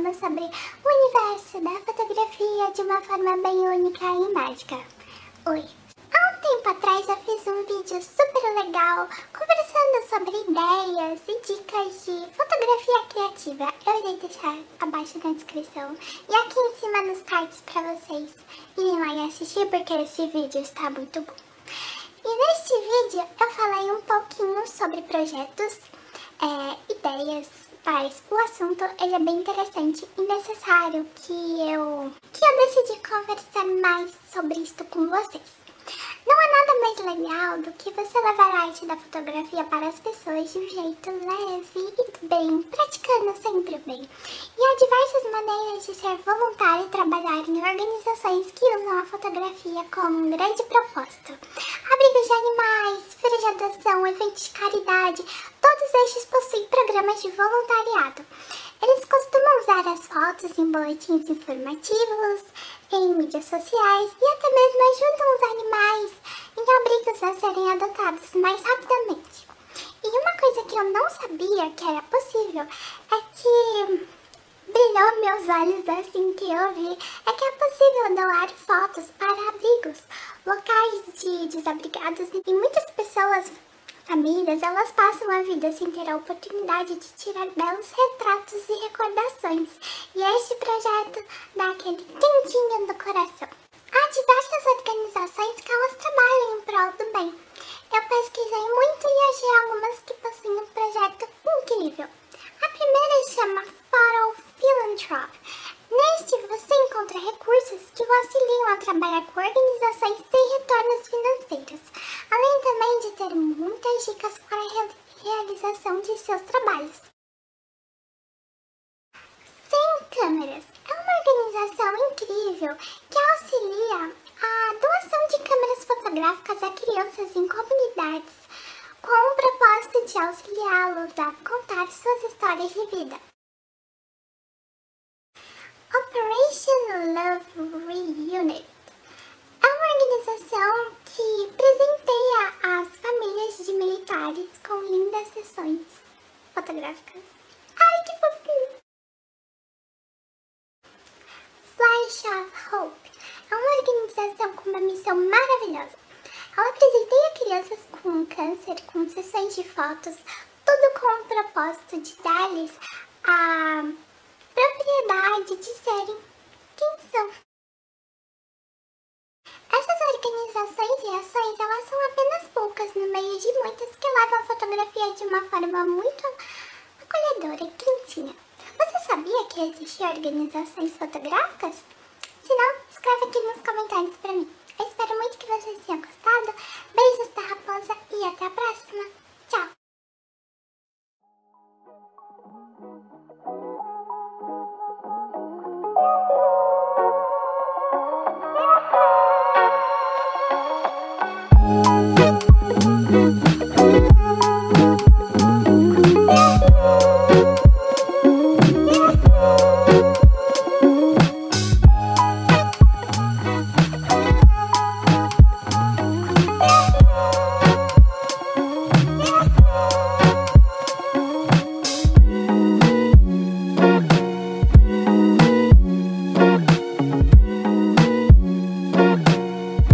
Falando sobre o universo da fotografia de uma forma bem única e mágica. Oi! Há um tempo atrás eu fiz um vídeo super legal conversando sobre ideias e dicas de fotografia criativa. Eu irei deixar abaixo na descrição e aqui em cima nos cards para vocês irem lá e assistir porque esse vídeo está muito bom. E neste vídeo eu falei um pouquinho sobre projetos, é, ideias, mas o assunto ele é bem interessante e necessário que eu, que eu decidi conversar mais sobre isto com vocês. Não há nada mais legal do que você levar a arte da fotografia para as pessoas de um jeito leve e bem, praticando sempre o bem. E há diversas maneiras de ser voluntário e trabalhar em organizações que usam a fotografia como um grande propósito. Abrigos de animais, feiras de adoção, eventos de caridade, todos estes possuem programas voluntariado. Eles costumam usar as fotos em boletins informativos, em mídias sociais e até mesmo ajudam os animais em abrigos a serem adotados mais rapidamente. E uma coisa que eu não sabia que era possível é que brilhou meus olhos assim que eu vi é que é possível doar fotos para abrigos, locais de desabrigados e muitas pessoas famílias, elas passam a vida sem ter a oportunidade de tirar belos retratos e recordações. E este projeto dá aquele quentinho do coração. Há diversas organizações que elas trabalham em prol do bem. Eu pesquisei muito e achei algumas que possuem um projeto incrível. A primeira se chama Photo Philanthrop. Neste você encontra recursos que auxiliam a trabalhar com organizações sem retornos financeiros, além também de ter dicas para a realização de seus trabalhos. Sem câmeras é uma organização incrível que auxilia a doação de câmeras fotográficas a crianças em comunidades com o propósito de auxiliá-los a contar suas histórias de vida. Operation Love Reunit é uma organização que presenteia as famílias de militares com lindas sessões fotográficas. Ai, que fofinho! Flash of Hope é uma organização com uma missão maravilhosa. Ela presenteia crianças com câncer com sessões de fotos, tudo com o propósito de dar-lhes a propriedade de serem quem são. Essas organizações e ações, elas são apenas no meio de muitas que levam a fotografia de uma forma muito acolhedora e quentinha. Você sabia que existem organizações fotográficas? Se não, escreve aqui